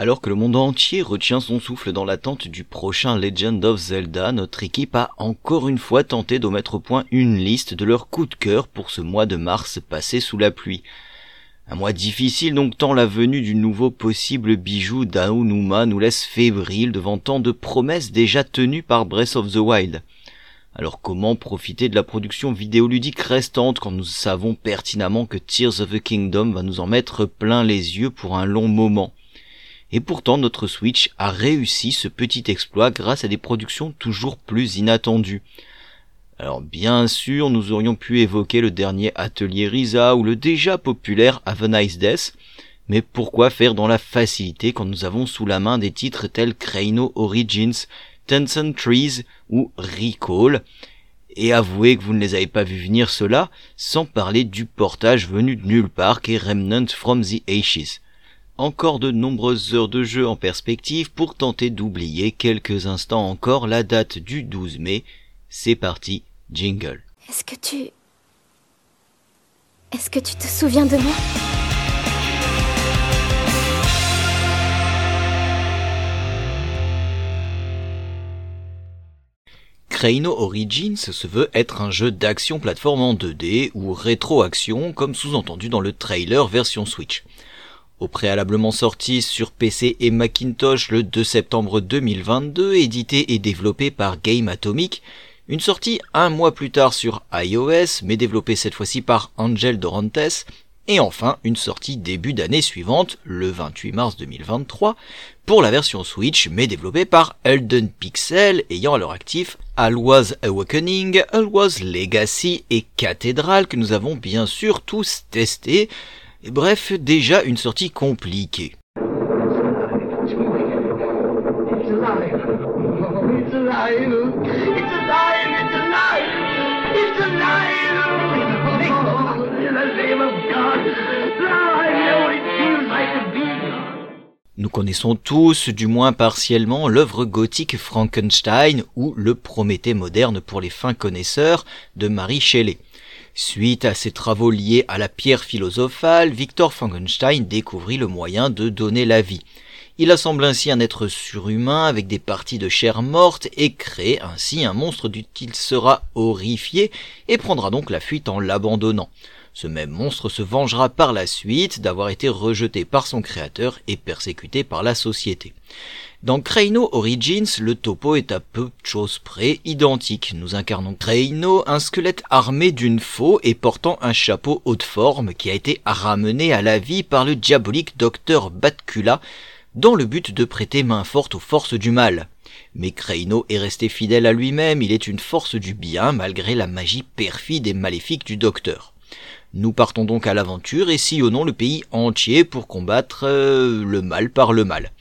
Alors que le monde entier retient son souffle dans l'attente du prochain Legend of Zelda, notre équipe a encore une fois tenté de mettre au point une liste de leurs coups de cœur pour ce mois de mars passé sous la pluie. Un mois difficile donc tant la venue du nouveau possible bijou d'Aonuma nous laisse fébrile devant tant de promesses déjà tenues par Breath of the Wild. Alors comment profiter de la production vidéoludique restante quand nous savons pertinemment que Tears of the Kingdom va nous en mettre plein les yeux pour un long moment? Et pourtant notre Switch a réussi ce petit exploit grâce à des productions toujours plus inattendues. Alors bien sûr, nous aurions pu évoquer le dernier Atelier Risa ou le déjà populaire Have a Death, mais pourquoi faire dans la facilité quand nous avons sous la main des titres tels Crano Origins, Tencent Trees ou Recall? Et avouez que vous ne les avez pas vus venir cela, sans parler du portage venu de nulle part qu'est Remnant from the Ashes encore de nombreuses heures de jeu en perspective pour tenter d'oublier quelques instants encore la date du 12 mai. C'est parti, jingle. Est-ce que tu... Est-ce que tu te souviens de moi? Crano Origins se veut être un jeu d'action plateforme en 2D ou rétro-action comme sous-entendu dans le trailer version Switch au préalablement sorti sur PC et Macintosh le 2 septembre 2022, édité et développé par Game Atomic, une sortie un mois plus tard sur iOS, mais développée cette fois-ci par Angel Dorantes, et enfin une sortie début d'année suivante, le 28 mars 2023, pour la version Switch, mais développée par Elden Pixel, ayant à leur actif Always Awakening, Always Legacy et Cathedral que nous avons bien sûr tous Bref, déjà une sortie compliquée. Nous connaissons tous, du moins partiellement, l'œuvre gothique Frankenstein ou le Prométhée moderne pour les fins connaisseurs de Marie Shelley. Suite à ses travaux liés à la pierre philosophale, Victor Frankenstein découvrit le moyen de donner la vie. Il assemble ainsi un être surhumain avec des parties de chair morte et crée ainsi un monstre dont il sera horrifié et prendra donc la fuite en l'abandonnant. Ce même monstre se vengera par la suite d'avoir été rejeté par son créateur et persécuté par la société. Dans Crano Origins, le topo est à peu de choses près identique. Nous incarnons Crano, un squelette armé d'une faux et portant un chapeau haute forme qui a été ramené à la vie par le diabolique docteur Batcula dans le but de prêter main forte aux forces du mal. Mais Crano est resté fidèle à lui-même, il est une force du bien malgré la magie perfide et maléfique du docteur. Nous partons donc à l'aventure et sillonnons le pays entier pour combattre euh, le mal par le mal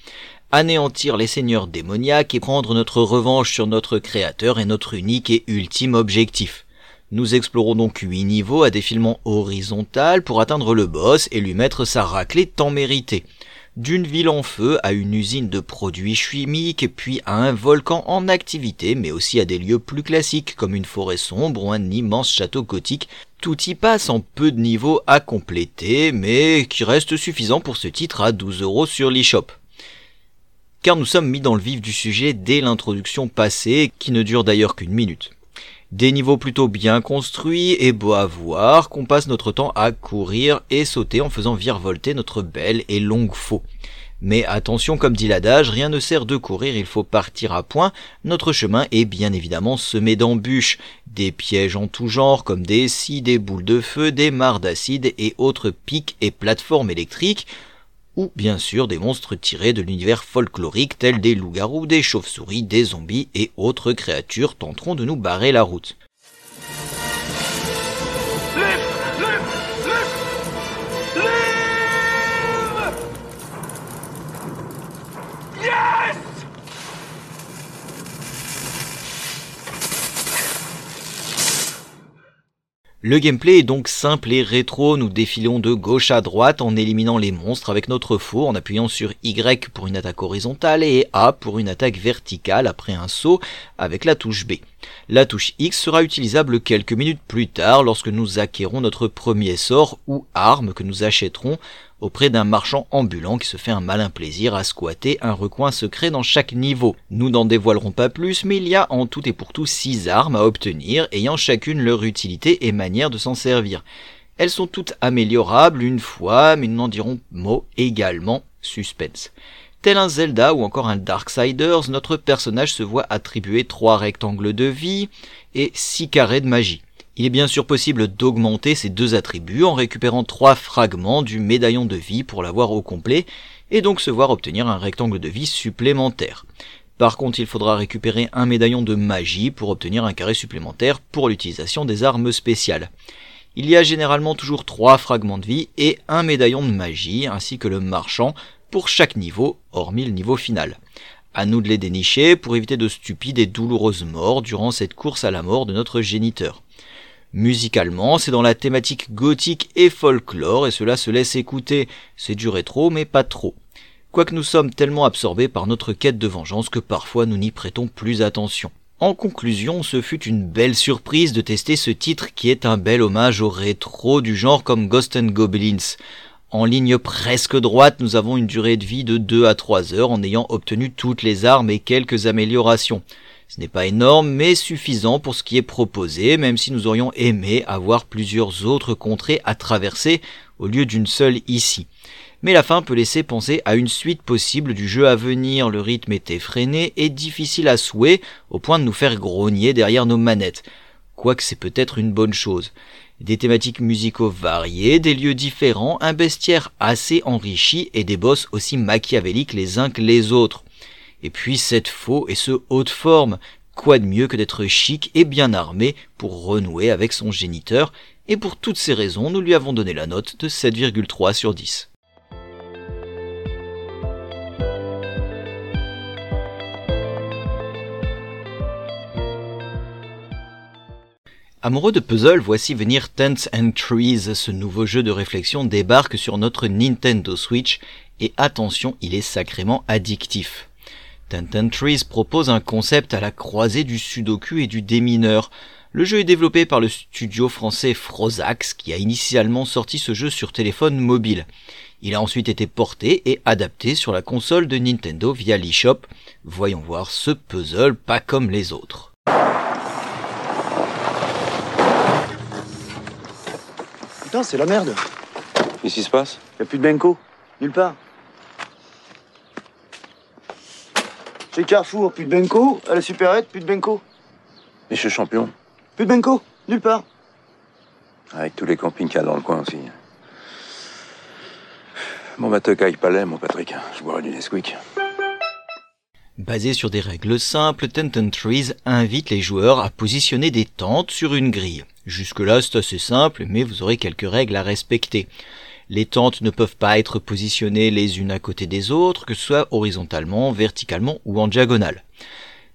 anéantir les seigneurs démoniaques et prendre notre revanche sur notre créateur est notre unique et ultime objectif. Nous explorons donc huit niveaux à défilement horizontal pour atteindre le boss et lui mettre sa raclée tant méritée. D'une ville en feu à une usine de produits chimiques, puis à un volcan en activité, mais aussi à des lieux plus classiques comme une forêt sombre ou un immense château gothique, tout y passe en peu de niveaux à compléter, mais qui reste suffisant pour ce titre à 12 euros sur l'eShop car nous sommes mis dans le vif du sujet dès l'introduction passée, qui ne dure d'ailleurs qu'une minute. Des niveaux plutôt bien construits et beaux à voir, qu'on passe notre temps à courir et sauter en faisant virevolter notre belle et longue faux. Mais attention, comme dit l'adage, rien ne sert de courir, il faut partir à point. Notre chemin est bien évidemment semé d'embûches, des pièges en tout genre comme des scies, des boules de feu, des mares d'acide et autres pics et plateformes électriques, ou bien sûr des monstres tirés de l'univers folklorique tels des loups-garous, des chauves-souris, des zombies et autres créatures tenteront de nous barrer la route. Le gameplay est donc simple et rétro, nous défilons de gauche à droite en éliminant les monstres avec notre faux en appuyant sur Y pour une attaque horizontale et A pour une attaque verticale après un saut avec la touche B. La touche X sera utilisable quelques minutes plus tard lorsque nous acquérons notre premier sort ou arme que nous achèterons auprès d'un marchand ambulant qui se fait un malin plaisir à squatter un recoin secret dans chaque niveau. Nous n'en dévoilerons pas plus, mais il y a en tout et pour tout six armes à obtenir, ayant chacune leur utilité et manière de s'en servir. Elles sont toutes améliorables une fois, mais nous n'en dirons mot également suspense. Tel un Zelda ou encore un Darksiders, notre personnage se voit attribuer trois rectangles de vie et six carrés de magie. Il est bien sûr possible d'augmenter ces deux attributs en récupérant trois fragments du médaillon de vie pour l'avoir au complet, et donc se voir obtenir un rectangle de vie supplémentaire. Par contre, il faudra récupérer un médaillon de magie pour obtenir un carré supplémentaire pour l'utilisation des armes spéciales. Il y a généralement toujours trois fragments de vie et un médaillon de magie, ainsi que le marchand, pour chaque niveau, hormis le niveau final. À nous de les dénicher pour éviter de stupides et douloureuses morts durant cette course à la mort de notre géniteur. Musicalement, c'est dans la thématique gothique et folklore et cela se laisse écouter. C'est du rétro mais pas trop. Quoique nous sommes tellement absorbés par notre quête de vengeance que parfois nous n'y prêtons plus attention. En conclusion, ce fut une belle surprise de tester ce titre qui est un bel hommage au rétro du genre comme Ghost and Goblins. En ligne presque droite, nous avons une durée de vie de 2 à 3 heures en ayant obtenu toutes les armes et quelques améliorations. Ce n'est pas énorme, mais suffisant pour ce qui est proposé, même si nous aurions aimé avoir plusieurs autres contrées à traverser au lieu d'une seule ici. Mais la fin peut laisser penser à une suite possible du jeu à venir, le rythme est effréné et difficile à souhait, au point de nous faire grogner derrière nos manettes. Quoique c'est peut-être une bonne chose. Des thématiques musicaux variées, des lieux différents, un bestiaire assez enrichi et des boss aussi machiavéliques les uns que les autres. Et puis cette faux et ce haute forme, quoi de mieux que d'être chic et bien armé pour renouer avec son géniteur, et pour toutes ces raisons, nous lui avons donné la note de 7,3 sur 10. Amoureux de puzzle, voici venir Tents and Trees, ce nouveau jeu de réflexion débarque sur notre Nintendo Switch, et attention, il est sacrément addictif. Ten Trees propose un concept à la croisée du sudoku et du démineur. Le jeu est développé par le studio français Frozax qui a initialement sorti ce jeu sur téléphone mobile. Il a ensuite été porté et adapté sur la console de Nintendo via l'eShop. Voyons voir ce puzzle pas comme les autres. Putain, c'est la merde. Qu'est-ce qui se passe? Y a plus de Benko. Nulle part. Chez Carrefour, plus de Benko. À la supérette, plus de Benko. Et chez Champion Plus de Benko. Nulle part. Avec tous les campings qu'il y a dans le coin aussi. Bon, bah, te caille pas l'air, mon Patrick. Je boirai du Nesquik. Basé sur des règles simples, Tenton Trees invite les joueurs à positionner des tentes sur une grille. Jusque-là, c'est assez simple, mais vous aurez quelques règles à respecter. Les tentes ne peuvent pas être positionnées les unes à côté des autres, que ce soit horizontalement, verticalement ou en diagonale.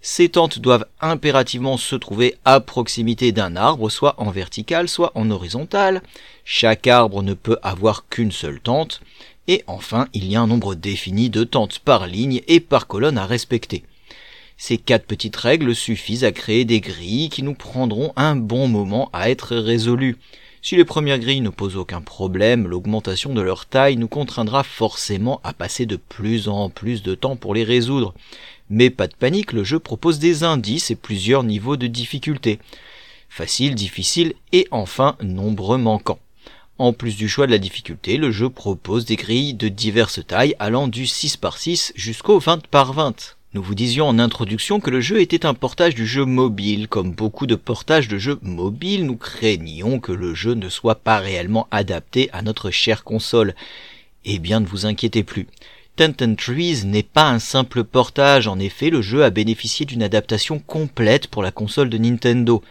Ces tentes doivent impérativement se trouver à proximité d'un arbre, soit en vertical, soit en horizontal. Chaque arbre ne peut avoir qu'une seule tente. Et enfin, il y a un nombre défini de tentes par ligne et par colonne à respecter. Ces quatre petites règles suffisent à créer des grilles qui nous prendront un bon moment à être résolues. Si les premières grilles ne posent aucun problème, l'augmentation de leur taille nous contraindra forcément à passer de plus en plus de temps pour les résoudre. Mais pas de panique, le jeu propose des indices et plusieurs niveaux de difficulté. Facile, difficile et enfin nombreux manquants. En plus du choix de la difficulté, le jeu propose des grilles de diverses tailles allant du 6 par 6 jusqu'au 20 par 20. Nous vous disions en introduction que le jeu était un portage du jeu mobile. Comme beaucoup de portages de jeux mobiles, nous craignions que le jeu ne soit pas réellement adapté à notre chère console. Eh bien, ne vous inquiétez plus. Ten Trees n'est pas un simple portage, en effet le jeu a bénéficié d'une adaptation complète pour la console de Nintendo.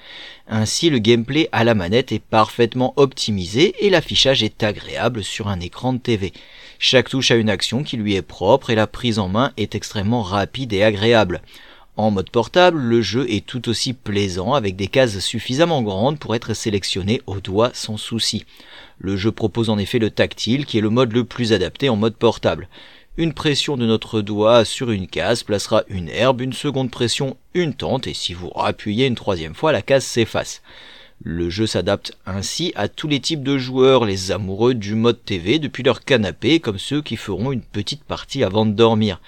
Ainsi le gameplay à la manette est parfaitement optimisé et l'affichage est agréable sur un écran de TV. Chaque touche a une action qui lui est propre et la prise en main est extrêmement rapide et agréable. En mode portable, le jeu est tout aussi plaisant avec des cases suffisamment grandes pour être sélectionné au doigt sans souci. Le jeu propose en effet le tactile qui est le mode le plus adapté en mode portable. Une pression de notre doigt sur une case placera une herbe, une seconde pression une tente et si vous appuyez une troisième fois la case s'efface. Le jeu s'adapte ainsi à tous les types de joueurs, les amoureux du mode TV depuis leur canapé, comme ceux qui feront une petite partie avant de dormir.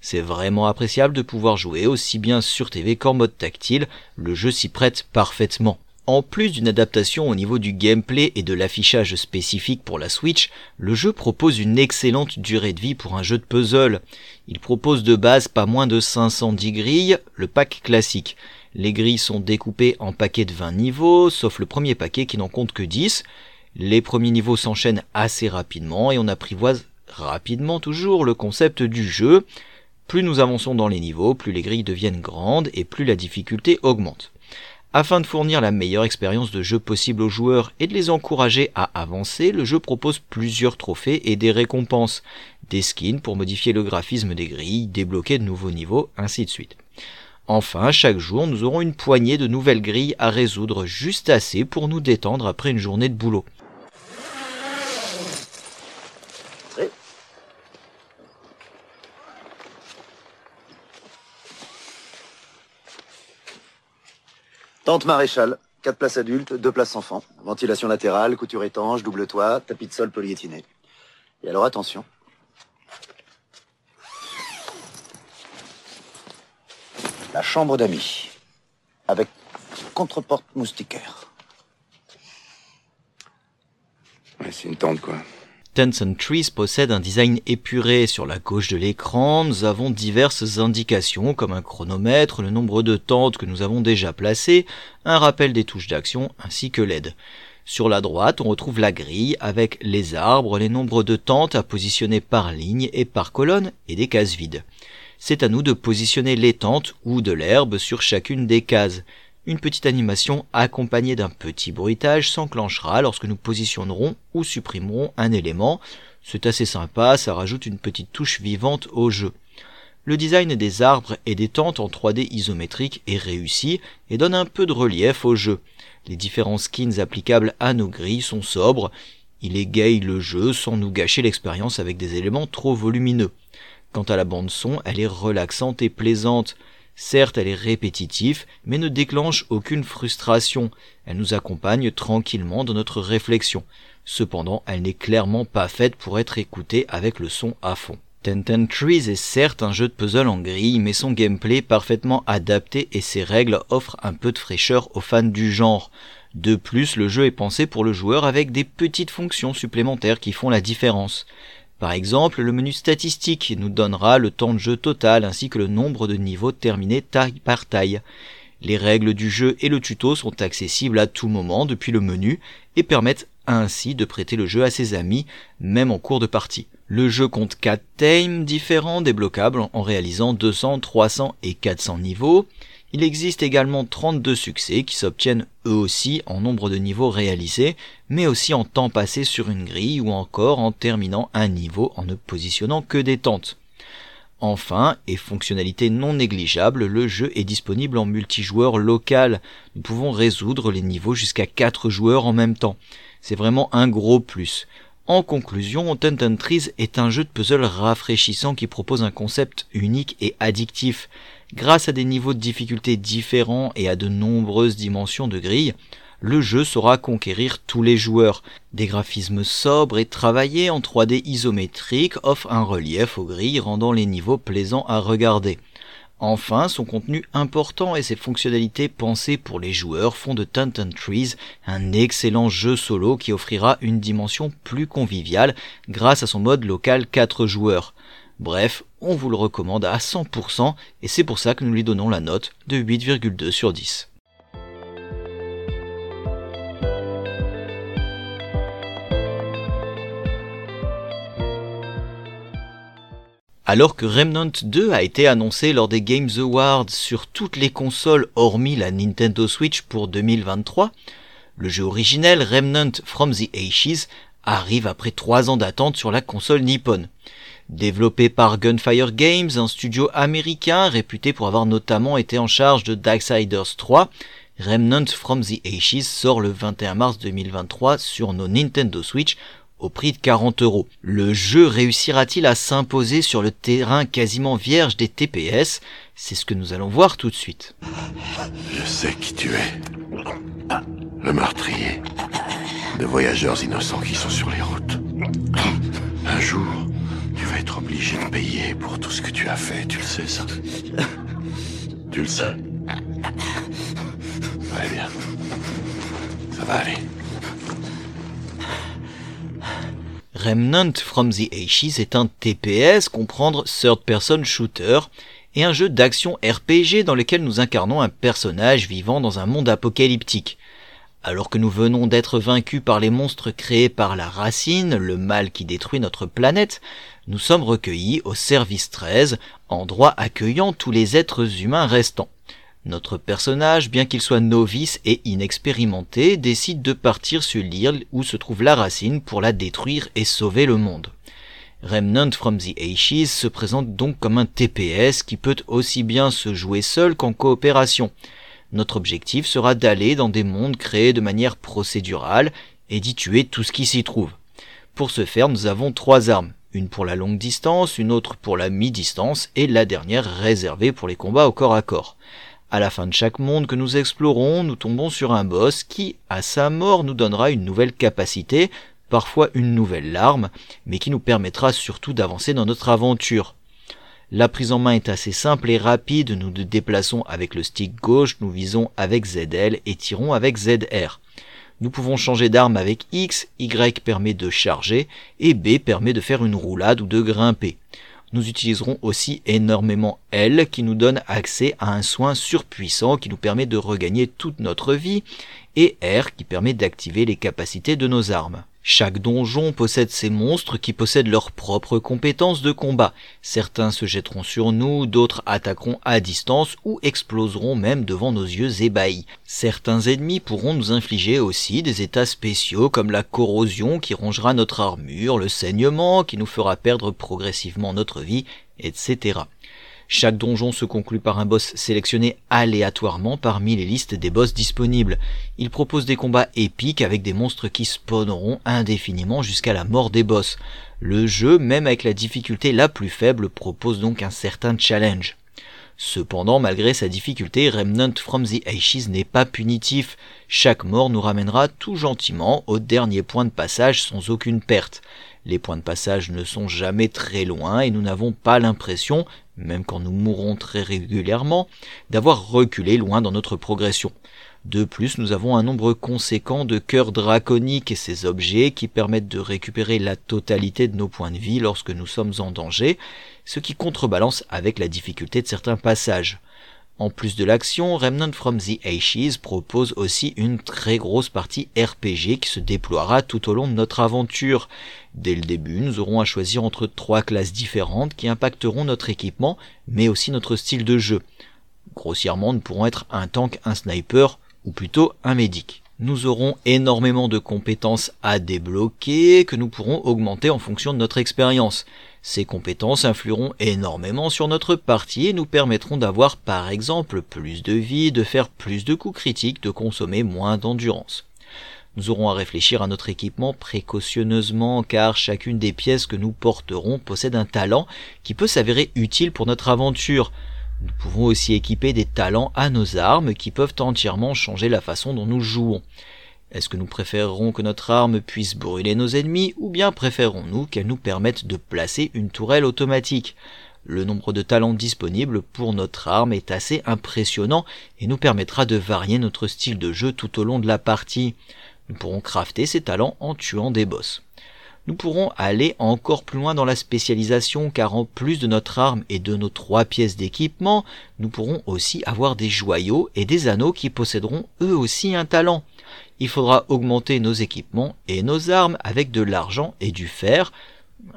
C'est vraiment appréciable de pouvoir jouer aussi bien sur TV qu'en mode tactile, le jeu s'y prête parfaitement. En plus d'une adaptation au niveau du gameplay et de l'affichage spécifique pour la Switch, le jeu propose une excellente durée de vie pour un jeu de puzzle. Il propose de base pas moins de 510 grilles, le pack classique. Les grilles sont découpées en paquets de 20 niveaux, sauf le premier paquet qui n'en compte que 10. Les premiers niveaux s'enchaînent assez rapidement et on apprivoise rapidement toujours le concept du jeu. Plus nous avançons dans les niveaux, plus les grilles deviennent grandes et plus la difficulté augmente. Afin de fournir la meilleure expérience de jeu possible aux joueurs et de les encourager à avancer, le jeu propose plusieurs trophées et des récompenses, des skins pour modifier le graphisme des grilles, débloquer de nouveaux niveaux, ainsi de suite. Enfin, chaque jour, nous aurons une poignée de nouvelles grilles à résoudre, juste assez pour nous détendre après une journée de boulot. Tente maréchal, 4 places adultes, 2 places enfants. Ventilation latérale, couture étanche, double toit, tapis de sol polyéthiné. Et alors attention. La chambre d'amis. Avec contreporte moustiquaire. Ouais, c'est une tente, quoi. Tencent Trees possède un design épuré. Sur la gauche de l'écran, nous avons diverses indications comme un chronomètre, le nombre de tentes que nous avons déjà placées, un rappel des touches d'action ainsi que l'aide. Sur la droite, on retrouve la grille avec les arbres, les nombres de tentes à positionner par ligne et par colonne et des cases vides. C'est à nous de positionner les tentes ou de l'herbe sur chacune des cases une petite animation accompagnée d'un petit bruitage s'enclenchera lorsque nous positionnerons ou supprimerons un élément. C'est assez sympa, ça rajoute une petite touche vivante au jeu. Le design des arbres et des tentes en 3D isométrique est réussi et donne un peu de relief au jeu. Les différents skins applicables à nos grilles sont sobres, il égaye le jeu sans nous gâcher l'expérience avec des éléments trop volumineux. Quant à la bande son, elle est relaxante et plaisante. Certes, elle est répétitive, mais ne déclenche aucune frustration. Elle nous accompagne tranquillement dans notre réflexion. Cependant, elle n'est clairement pas faite pour être écoutée avec le son à fond. Ten Trees est certes un jeu de puzzle en grille, mais son gameplay parfaitement adapté et ses règles offrent un peu de fraîcheur aux fans du genre. De plus, le jeu est pensé pour le joueur avec des petites fonctions supplémentaires qui font la différence. Par exemple, le menu statistique nous donnera le temps de jeu total ainsi que le nombre de niveaux terminés taille par taille. Les règles du jeu et le tuto sont accessibles à tout moment depuis le menu et permettent ainsi de prêter le jeu à ses amis, même en cours de partie. Le jeu compte 4 themes différents débloquables en réalisant 200, 300 et 400 niveaux. Il existe également 32 succès qui s'obtiennent eux aussi en nombre de niveaux réalisés, mais aussi en temps passé sur une grille ou encore en terminant un niveau en ne positionnant que des tentes. Enfin, et fonctionnalité non négligeable, le jeu est disponible en multijoueur local. Nous pouvons résoudre les niveaux jusqu'à 4 joueurs en même temps. C'est vraiment un gros plus. En conclusion, Ten Trees est un jeu de puzzle rafraîchissant qui propose un concept unique et addictif. Grâce à des niveaux de difficulté différents et à de nombreuses dimensions de grille, le jeu saura conquérir tous les joueurs. Des graphismes sobres et travaillés en 3D isométrique offrent un relief aux grilles rendant les niveaux plaisants à regarder. Enfin, son contenu important et ses fonctionnalités pensées pour les joueurs font de Tantan Trees un excellent jeu solo qui offrira une dimension plus conviviale grâce à son mode local 4 joueurs. Bref, on vous le recommande à 100% et c'est pour ça que nous lui donnons la note de 8,2 sur 10. Alors que Remnant 2 a été annoncé lors des Games Awards sur toutes les consoles hormis la Nintendo Switch pour 2023, le jeu originel Remnant from the Ashes arrive après 3 ans d'attente sur la console Nippon. Développé par Gunfire Games, un studio américain réputé pour avoir notamment été en charge de Darksiders 3, Remnant from the Ashes sort le 21 mars 2023 sur nos Nintendo Switch au prix de 40 euros. Le jeu réussira-t-il à s'imposer sur le terrain quasiment vierge des TPS C'est ce que nous allons voir tout de suite. Je sais qui tu es. Le meurtrier. De voyageurs innocents qui sont sur les routes. Un jour, vas être obligé de payer pour tout ce que tu as fait, tu le sais ça Tu le sais Très bien. Ça va aller. Remnant from the Ashes est un TPS, comprendre Third Person Shooter, et un jeu d'action RPG dans lequel nous incarnons un personnage vivant dans un monde apocalyptique. Alors que nous venons d'être vaincus par les monstres créés par la racine, le mal qui détruit notre planète, nous sommes recueillis au service 13, endroit accueillant tous les êtres humains restants. Notre personnage, bien qu'il soit novice et inexpérimenté, décide de partir sur l'île où se trouve la racine pour la détruire et sauver le monde. Remnant from the Ashes se présente donc comme un TPS qui peut aussi bien se jouer seul qu'en coopération. Notre objectif sera d'aller dans des mondes créés de manière procédurale et d'y tuer tout ce qui s'y trouve. Pour ce faire, nous avons trois armes. Une pour la longue distance, une autre pour la mi-distance et la dernière réservée pour les combats au corps à corps. À la fin de chaque monde que nous explorons, nous tombons sur un boss qui, à sa mort, nous donnera une nouvelle capacité, parfois une nouvelle larme, mais qui nous permettra surtout d'avancer dans notre aventure. La prise en main est assez simple et rapide, nous nous déplaçons avec le stick gauche, nous visons avec ZL et tirons avec ZR. Nous pouvons changer d'arme avec X, Y permet de charger et B permet de faire une roulade ou de grimper. Nous utiliserons aussi énormément L qui nous donne accès à un soin surpuissant qui nous permet de regagner toute notre vie et R qui permet d'activer les capacités de nos armes. Chaque donjon possède ses monstres qui possèdent leurs propres compétences de combat. Certains se jetteront sur nous, d'autres attaqueront à distance ou exploseront même devant nos yeux ébahis. Certains ennemis pourront nous infliger aussi des états spéciaux comme la corrosion qui rongera notre armure, le saignement qui nous fera perdre progressivement notre vie, etc. Chaque donjon se conclut par un boss sélectionné aléatoirement parmi les listes des boss disponibles. Il propose des combats épiques avec des monstres qui spawneront indéfiniment jusqu'à la mort des boss. Le jeu, même avec la difficulté la plus faible, propose donc un certain challenge. Cependant, malgré sa difficulté, Remnant from the Ashes n'est pas punitif. Chaque mort nous ramènera tout gentiment au dernier point de passage sans aucune perte. Les points de passage ne sont jamais très loin et nous n'avons pas l'impression, même quand nous mourrons très régulièrement, d'avoir reculé loin dans notre progression. De plus, nous avons un nombre conséquent de cœurs draconiques et ces objets qui permettent de récupérer la totalité de nos points de vie lorsque nous sommes en danger, ce qui contrebalance avec la difficulté de certains passages. En plus de l'action, Remnant from the Ashes propose aussi une très grosse partie RPG qui se déploiera tout au long de notre aventure. Dès le début, nous aurons à choisir entre trois classes différentes qui impacteront notre équipement, mais aussi notre style de jeu. Grossièrement, nous pourrons être un tank, un sniper, ou plutôt un médic. Nous aurons énormément de compétences à débloquer que nous pourrons augmenter en fonction de notre expérience. Ces compétences influeront énormément sur notre partie et nous permettront d'avoir par exemple plus de vie, de faire plus de coups critiques, de consommer moins d'endurance. Nous aurons à réfléchir à notre équipement précautionneusement car chacune des pièces que nous porterons possède un talent qui peut s'avérer utile pour notre aventure. Nous pouvons aussi équiper des talents à nos armes qui peuvent entièrement changer la façon dont nous jouons. Est-ce que nous préférerons que notre arme puisse brûler nos ennemis ou bien préférons-nous qu'elle nous permette de placer une tourelle automatique? Le nombre de talents disponibles pour notre arme est assez impressionnant et nous permettra de varier notre style de jeu tout au long de la partie. Nous pourrons crafter ces talents en tuant des boss. Nous pourrons aller encore plus loin dans la spécialisation car en plus de notre arme et de nos trois pièces d'équipement, nous pourrons aussi avoir des joyaux et des anneaux qui posséderont eux aussi un talent il faudra augmenter nos équipements et nos armes avec de l'argent et du fer,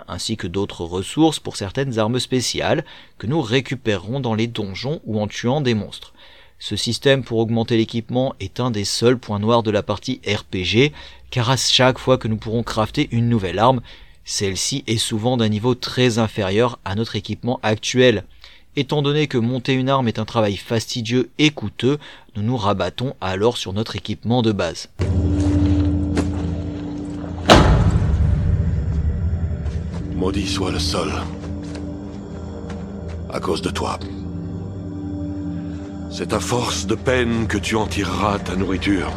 ainsi que d'autres ressources pour certaines armes spéciales que nous récupérerons dans les donjons ou en tuant des monstres. Ce système pour augmenter l'équipement est un des seuls points noirs de la partie RPG, car à chaque fois que nous pourrons crafter une nouvelle arme, celle-ci est souvent d'un niveau très inférieur à notre équipement actuel. Étant donné que monter une arme est un travail fastidieux et coûteux, nous nous rabattons alors sur notre équipement de base. Maudit soit le sol. À cause de toi. C'est à force de peine que tu en tireras ta nourriture.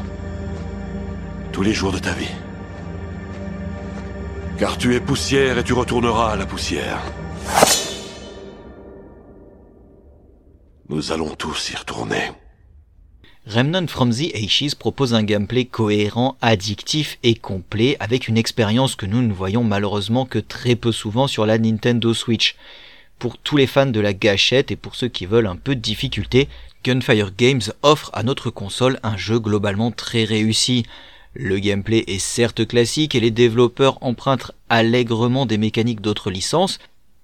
Tous les jours de ta vie. Car tu es poussière et tu retourneras à la poussière. Nous allons tous y retourner. Remnant from the Ashes propose un gameplay cohérent, addictif et complet avec une expérience que nous ne voyons malheureusement que très peu souvent sur la Nintendo Switch. Pour tous les fans de la gâchette et pour ceux qui veulent un peu de difficulté, Gunfire Games offre à notre console un jeu globalement très réussi. Le gameplay est certes classique et les développeurs empruntent allègrement des mécaniques d'autres licences,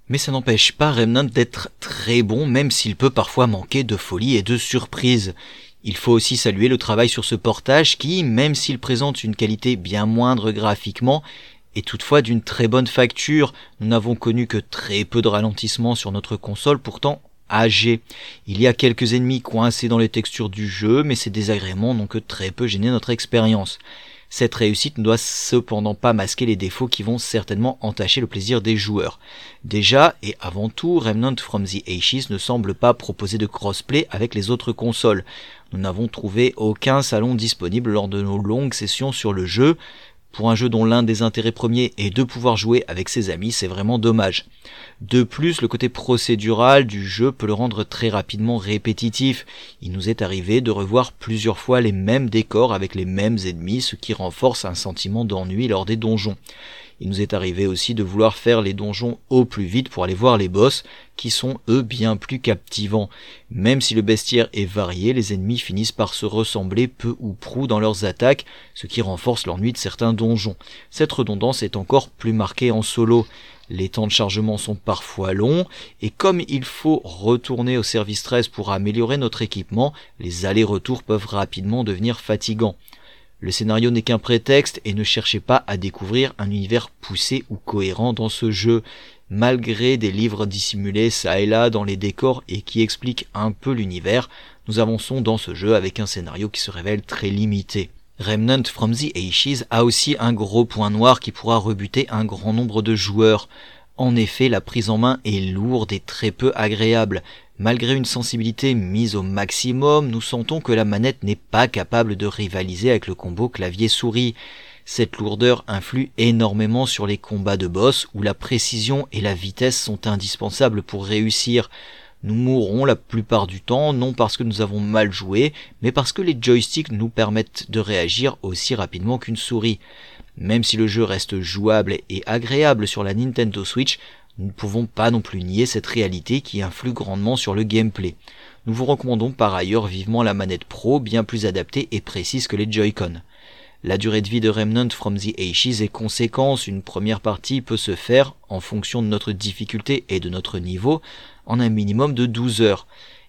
mais ça n'empêche pas Remnant d'être très bon même s'il peut parfois manquer de folie et de surprise. Il faut aussi saluer le travail sur ce portage qui, même s'il présente une qualité bien moindre graphiquement, est toutefois d'une très bonne facture. Nous n'avons connu que très peu de ralentissement sur notre console, pourtant Il y a quelques ennemis coincés dans les textures du jeu, mais ces désagréments n'ont que très peu gêné notre expérience. Cette réussite ne doit cependant pas masquer les défauts qui vont certainement entacher le plaisir des joueurs. Déjà, et avant tout, Remnant from the Ashes ne semble pas proposer de crossplay avec les autres consoles. Nous n'avons trouvé aucun salon disponible lors de nos longues sessions sur le jeu. Pour un jeu dont l'un des intérêts premiers est de pouvoir jouer avec ses amis, c'est vraiment dommage. De plus, le côté procédural du jeu peut le rendre très rapidement répétitif. Il nous est arrivé de revoir plusieurs fois les mêmes décors avec les mêmes ennemis, ce qui renforce un sentiment d'ennui lors des donjons. Il nous est arrivé aussi de vouloir faire les donjons au plus vite pour aller voir les boss, qui sont eux bien plus captivants. Même si le bestiaire est varié, les ennemis finissent par se ressembler peu ou prou dans leurs attaques, ce qui renforce l'ennui de certains donjons. Cette redondance est encore plus marquée en solo. Les temps de chargement sont parfois longs, et comme il faut retourner au service 13 pour améliorer notre équipement, les allers-retours peuvent rapidement devenir fatigants. Le scénario n'est qu'un prétexte et ne cherchez pas à découvrir un univers poussé ou cohérent dans ce jeu, malgré des livres dissimulés ça et là dans les décors et qui expliquent un peu l'univers, nous avançons dans ce jeu avec un scénario qui se révèle très limité. Remnant from the Ashes a aussi un gros point noir qui pourra rebuter un grand nombre de joueurs. En effet, la prise en main est lourde et très peu agréable. Malgré une sensibilité mise au maximum, nous sentons que la manette n'est pas capable de rivaliser avec le combo clavier-souris. Cette lourdeur influe énormément sur les combats de boss où la précision et la vitesse sont indispensables pour réussir. Nous mourrons la plupart du temps, non parce que nous avons mal joué, mais parce que les joysticks nous permettent de réagir aussi rapidement qu'une souris. Même si le jeu reste jouable et agréable sur la Nintendo Switch, nous ne pouvons pas non plus nier cette réalité qui influe grandement sur le gameplay. Nous vous recommandons par ailleurs vivement la manette Pro bien plus adaptée et précise que les Joy-Con. La durée de vie de Remnant from the Ashes est conséquence, une première partie peut se faire, en fonction de notre difficulté et de notre niveau, en un minimum de 12 heures.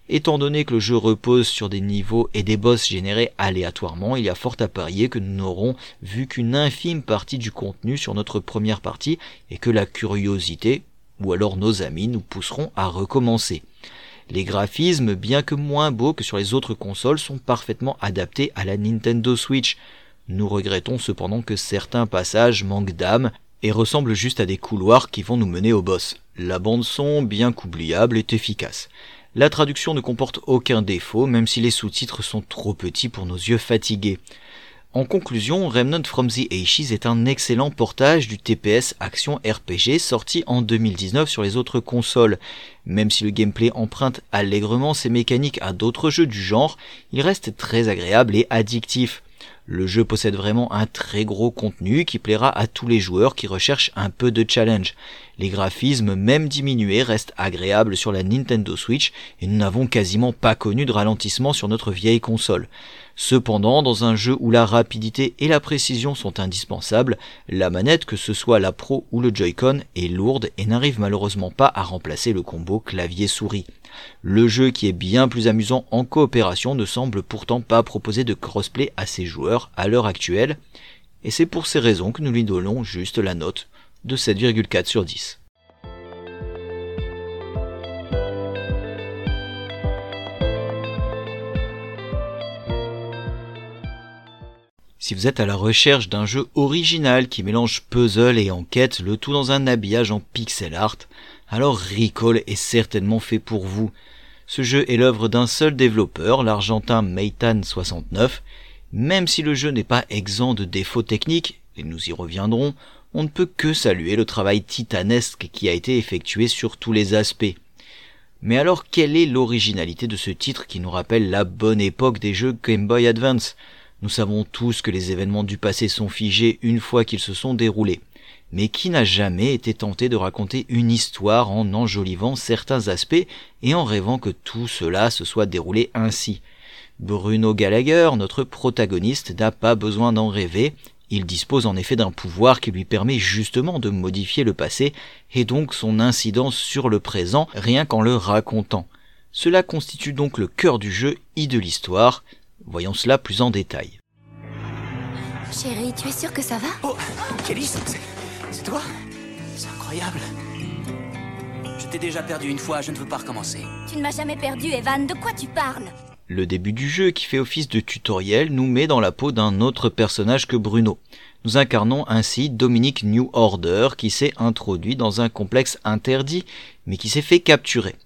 Étant donné que le jeu repose sur des niveaux et des boss générés aléatoirement, il y a fort à parier que nous n'aurons vu qu'une infime partie du contenu sur notre première partie et que la curiosité, ou alors nos amis nous pousseront à recommencer. Les graphismes, bien que moins beaux que sur les autres consoles, sont parfaitement adaptés à la Nintendo Switch. Nous regrettons cependant que certains passages manquent d'âme et ressemblent juste à des couloirs qui vont nous mener au boss. La bande son, bien qu'oubliable, est efficace. La traduction ne comporte aucun défaut, même si les sous-titres sont trop petits pour nos yeux fatigués. En conclusion, Remnant from the Ashes est un excellent portage du TPS Action RPG sorti en 2019 sur les autres consoles. Même si le gameplay emprunte allègrement ses mécaniques à d'autres jeux du genre, il reste très agréable et addictif. Le jeu possède vraiment un très gros contenu qui plaira à tous les joueurs qui recherchent un peu de challenge. Les graphismes, même diminués, restent agréables sur la Nintendo Switch et nous n'avons quasiment pas connu de ralentissement sur notre vieille console. Cependant, dans un jeu où la rapidité et la précision sont indispensables, la manette, que ce soit la Pro ou le Joy-Con, est lourde et n'arrive malheureusement pas à remplacer le combo clavier-souris. Le jeu qui est bien plus amusant en coopération ne semble pourtant pas proposer de crossplay à ses joueurs à l'heure actuelle, et c'est pour ces raisons que nous lui donnons juste la note de 7,4 sur 10. Si vous êtes à la recherche d'un jeu original qui mélange puzzle et enquête, le tout dans un habillage en pixel art, alors Recall est certainement fait pour vous. Ce jeu est l'œuvre d'un seul développeur, l'argentin Meitan69, Même si le jeu n'est pas exempt de défauts techniques, et nous y reviendrons, on ne peut que saluer le travail titanesque qui a été effectué sur tous les aspects. Mais alors quelle est l'originalité de ce titre qui nous rappelle la bonne époque des jeux Game Boy Advance? Nous savons tous que les événements du passé sont figés une fois qu'ils se sont déroulés. Mais qui n'a jamais été tenté de raconter une histoire en enjolivant certains aspects et en rêvant que tout cela se soit déroulé ainsi? Bruno Gallagher, notre protagoniste, n'a pas besoin d'en rêver, il dispose en effet d'un pouvoir qui lui permet justement de modifier le passé et donc son incidence sur le présent rien qu'en le racontant. Cela constitue donc le cœur du jeu et de l'histoire. Voyons cela plus en détail. Chérie, tu es sûr que ça va? Oh, Kelly, c'est toi? C'est incroyable. Je t'ai déjà perdu une fois, je ne veux pas recommencer. Tu ne m'as jamais perdu, Evan. De quoi tu parles? Le début du jeu, qui fait office de tutoriel, nous met dans la peau d'un autre personnage que Bruno. Nous incarnons ainsi Dominique New Order, qui s'est introduit dans un complexe interdit, mais qui s'est fait capturer.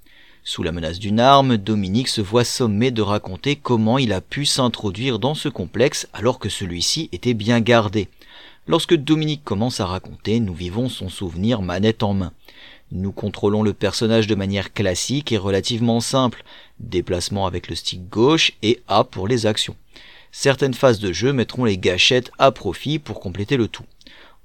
Sous la menace d'une arme, Dominique se voit sommé de raconter comment il a pu s'introduire dans ce complexe alors que celui-ci était bien gardé. Lorsque Dominique commence à raconter, nous vivons son souvenir manette en main. Nous contrôlons le personnage de manière classique et relativement simple, déplacement avec le stick gauche et A pour les actions. Certaines phases de jeu mettront les gâchettes à profit pour compléter le tout.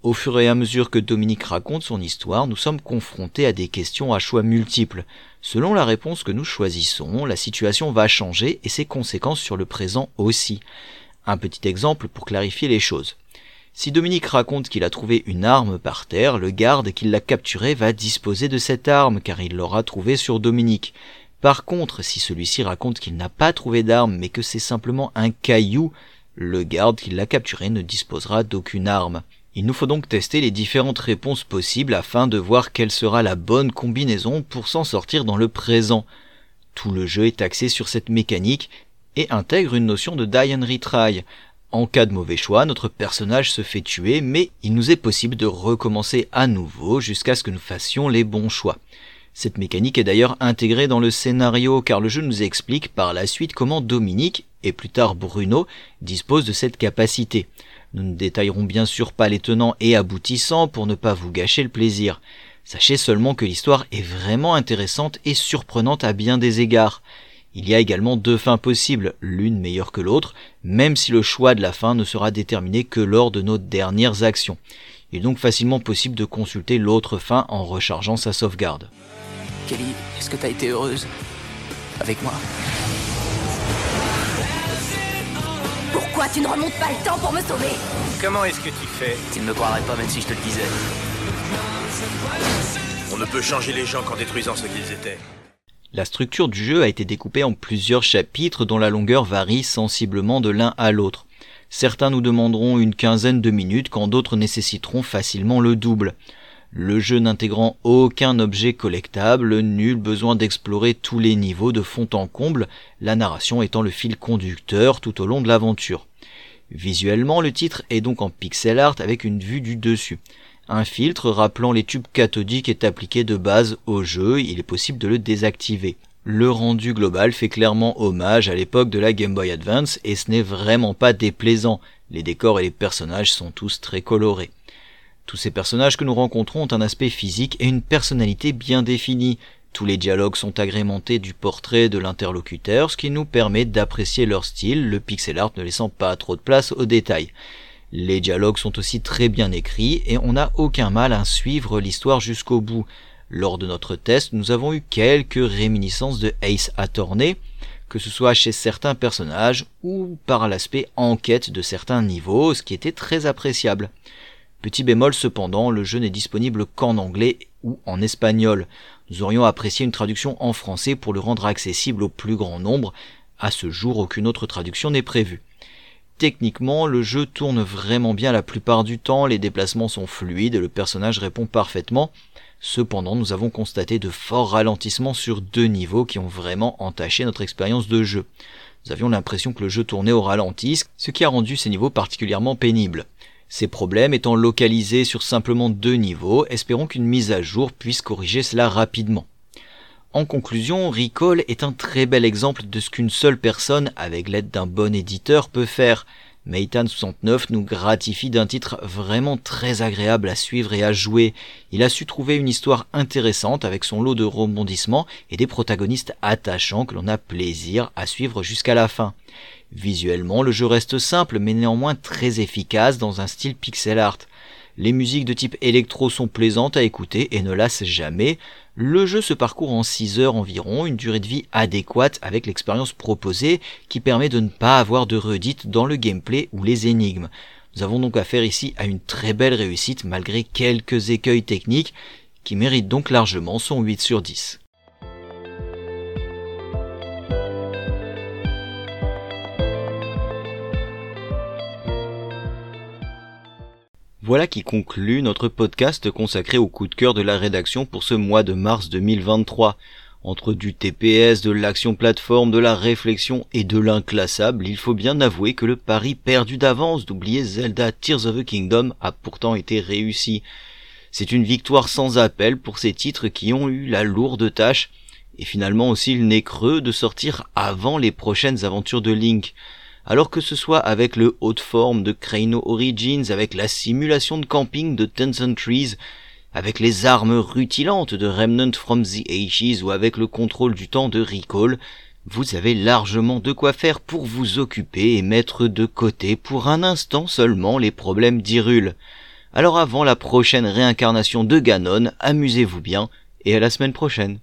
Au fur et à mesure que Dominique raconte son histoire, nous sommes confrontés à des questions à choix multiples. Selon la réponse que nous choisissons, la situation va changer et ses conséquences sur le présent aussi. Un petit exemple pour clarifier les choses. Si Dominique raconte qu'il a trouvé une arme par terre, le garde qui l'a capturé va disposer de cette arme car il l'aura trouvée sur Dominique. Par contre, si celui-ci raconte qu'il n'a pas trouvé d'arme mais que c'est simplement un caillou, le garde qui l'a capturé ne disposera d'aucune arme. Il nous faut donc tester les différentes réponses possibles afin de voir quelle sera la bonne combinaison pour s'en sortir dans le présent. Tout le jeu est axé sur cette mécanique et intègre une notion de die and retry. En cas de mauvais choix, notre personnage se fait tuer, mais il nous est possible de recommencer à nouveau jusqu'à ce que nous fassions les bons choix. Cette mécanique est d'ailleurs intégrée dans le scénario car le jeu nous explique par la suite comment Dominique, et plus tard Bruno, disposent de cette capacité. Nous ne détaillerons bien sûr pas les tenants et aboutissants pour ne pas vous gâcher le plaisir. Sachez seulement que l'histoire est vraiment intéressante et surprenante à bien des égards. Il y a également deux fins possibles, l'une meilleure que l'autre, même si le choix de la fin ne sera déterminé que lors de nos dernières actions. Il est donc facilement possible de consulter l'autre fin en rechargeant sa sauvegarde. Kelly, est-ce que t'as été heureuse Avec moi? Pourquoi tu ne remontes pas le temps pour me sauver Comment est-ce que tu fais? Tu ne me croirais pas même si je te le disais. On ne peut changer les gens qu'en détruisant ce qu'ils étaient. La structure du jeu a été découpée en plusieurs chapitres dont la longueur varie sensiblement de l'un à l'autre. Certains nous demanderont une quinzaine de minutes quand d'autres nécessiteront facilement le double. Le jeu n'intégrant aucun objet collectable, nul besoin d'explorer tous les niveaux de fond en comble, la narration étant le fil conducteur tout au long de l'aventure. Visuellement, le titre est donc en pixel art avec une vue du dessus. Un filtre rappelant les tubes cathodiques est appliqué de base au jeu, il est possible de le désactiver. Le rendu global fait clairement hommage à l'époque de la Game Boy Advance et ce n'est vraiment pas déplaisant. Les décors et les personnages sont tous très colorés. Tous ces personnages que nous rencontrons ont un aspect physique et une personnalité bien définie. Tous les dialogues sont agrémentés du portrait de l'interlocuteur, ce qui nous permet d'apprécier leur style, le pixel art ne laissant pas trop de place aux détails. Les dialogues sont aussi très bien écrits et on n'a aucun mal à suivre l'histoire jusqu'au bout. Lors de notre test, nous avons eu quelques réminiscences de Ace Attorney, que ce soit chez certains personnages ou par l'aspect enquête de certains niveaux, ce qui était très appréciable. Petit bémol cependant, le jeu n'est disponible qu'en anglais ou en espagnol. Nous aurions apprécié une traduction en français pour le rendre accessible au plus grand nombre. À ce jour, aucune autre traduction n'est prévue. Techniquement, le jeu tourne vraiment bien la plupart du temps, les déplacements sont fluides et le personnage répond parfaitement. Cependant, nous avons constaté de forts ralentissements sur deux niveaux qui ont vraiment entaché notre expérience de jeu. Nous avions l'impression que le jeu tournait au ralenti, ce qui a rendu ces niveaux particulièrement pénibles. Ces problèmes étant localisés sur simplement deux niveaux, espérons qu'une mise à jour puisse corriger cela rapidement. En conclusion, Recall est un très bel exemple de ce qu'une seule personne, avec l'aide d'un bon éditeur, peut faire. Meitan 69 nous gratifie d'un titre vraiment très agréable à suivre et à jouer. Il a su trouver une histoire intéressante avec son lot de rebondissements et des protagonistes attachants que l'on a plaisir à suivre jusqu'à la fin. Visuellement, le jeu reste simple mais néanmoins très efficace dans un style pixel art. Les musiques de type électro sont plaisantes à écouter et ne lassent jamais. Le jeu se parcourt en 6 heures environ, une durée de vie adéquate avec l'expérience proposée qui permet de ne pas avoir de redites dans le gameplay ou les énigmes. Nous avons donc affaire ici à une très belle réussite malgré quelques écueils techniques qui méritent donc largement son 8 sur 10. Voilà qui conclut notre podcast consacré au coup de cœur de la rédaction pour ce mois de mars 2023. Entre du TPS, de l'action plateforme, de la réflexion et de l'inclassable, il faut bien avouer que le pari perdu d'avance d'oublier Zelda Tears of the Kingdom a pourtant été réussi. C'est une victoire sans appel pour ces titres qui ont eu la lourde tâche, et finalement aussi le nez creux de sortir avant les prochaines aventures de Link alors que ce soit avec le haute forme de Crano Origins, avec la simulation de camping de Tencent Trees, avec les armes rutilantes de Remnant from the Ashes ou avec le contrôle du temps de Recall, vous avez largement de quoi faire pour vous occuper et mettre de côté pour un instant seulement les problèmes d'Irule. Alors avant la prochaine réincarnation de Ganon, amusez-vous bien et à la semaine prochaine.